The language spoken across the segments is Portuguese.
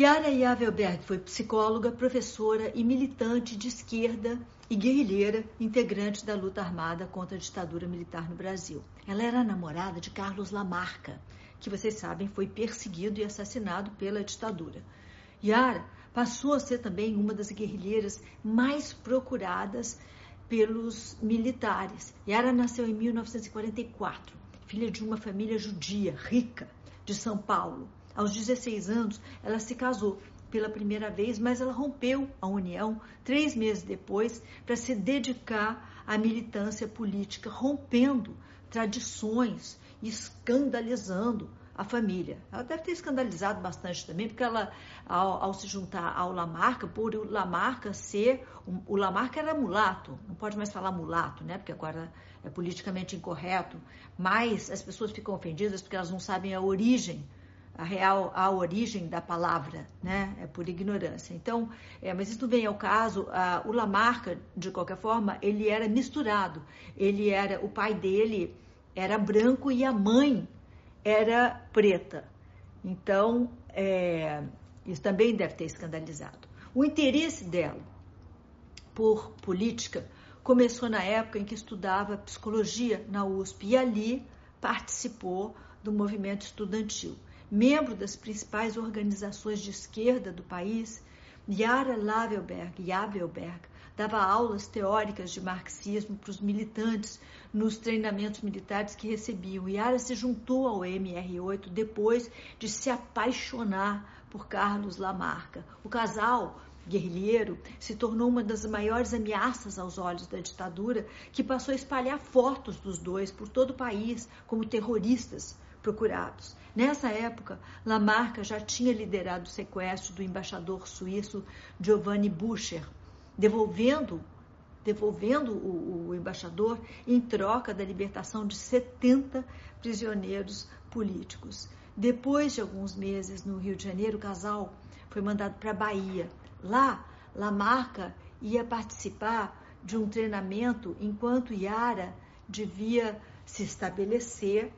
Yara Yavelberg foi psicóloga, professora e militante de esquerda e guerrilheira, integrante da luta armada contra a ditadura militar no Brasil. Ela era namorada de Carlos Lamarca, que vocês sabem foi perseguido e assassinado pela ditadura. Yara passou a ser também uma das guerrilheiras mais procuradas pelos militares. Yara nasceu em 1944, filha de uma família judia rica de São Paulo. Aos 16 anos, ela se casou pela primeira vez, mas ela rompeu a união três meses depois para se dedicar à militância política, rompendo tradições, escandalizando a família. Ela deve ter escandalizado bastante também, porque ela, ao, ao se juntar ao Lamarca, por o Lamarca ser. O Lamarca era mulato, não pode mais falar mulato, né? Porque agora é politicamente incorreto, mas as pessoas ficam ofendidas porque elas não sabem a origem a real a origem da palavra, né? É por ignorância. Então, é, mas isso vem ao caso. Ah, o Lamarca, de qualquer forma, ele era misturado. Ele era o pai dele era branco e a mãe era preta. Então, é, isso também deve ter escandalizado. O interesse dela por política começou na época em que estudava psicologia na USP e ali participou do movimento estudantil membro das principais organizações de esquerda do país, Yara Lavelberg, Yavelberg, dava aulas teóricas de marxismo para os militantes nos treinamentos militares que recebiam. Yara se juntou ao MR8 depois de se apaixonar por Carlos Lamarca. O casal guerrilheiro se tornou uma das maiores ameaças aos olhos da ditadura, que passou a espalhar fotos dos dois por todo o país como terroristas procurados. Nessa época, Lamarca já tinha liderado o sequestro do embaixador suíço Giovanni Bucher, devolvendo devolvendo o, o, embaixador em troca da libertação de 70 prisioneiros políticos. Depois de alguns meses no Rio de Janeiro, o casal foi mandado para a Bahia. Lá, Lamarca ia participar de um treinamento enquanto Yara devia se estabelecer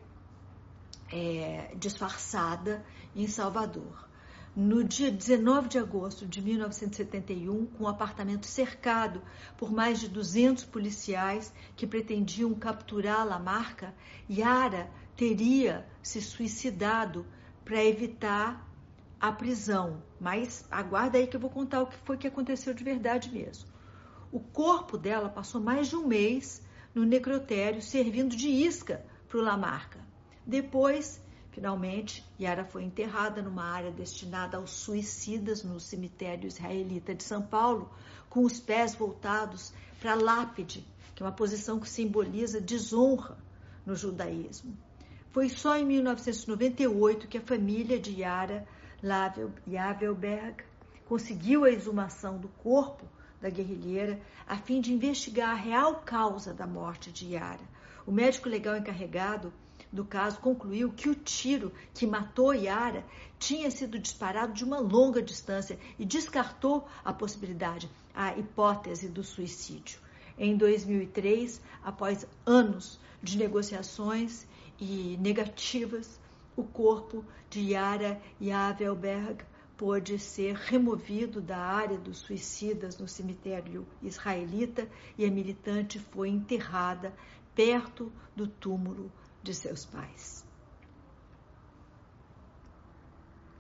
é, disfarçada em Salvador. No dia 19 de agosto de 1971, com o um apartamento cercado por mais de 200 policiais que pretendiam capturar Lamarca, Yara teria se suicidado para evitar a prisão. Mas aguarda aí que eu vou contar o que foi que aconteceu de verdade mesmo. O corpo dela passou mais de um mês no necrotério servindo de isca para o Lamarca. Depois, finalmente, Yara foi enterrada numa área destinada aos suicidas no cemitério israelita de São Paulo, com os pés voltados para a lápide, que é uma posição que simboliza desonra no judaísmo. Foi só em 1998 que a família de Yara Yavelberg conseguiu a exumação do corpo da guerrilheira a fim de investigar a real causa da morte de Yara. O médico legal encarregado do caso concluiu que o tiro que matou Yara tinha sido disparado de uma longa distância e descartou a possibilidade, a hipótese do suicídio. Em 2003, após anos de negociações e negativas, o corpo de Yara Yavelberg pôde ser removido da área dos suicidas no cemitério israelita e a militante foi enterrada perto do túmulo de seus pais.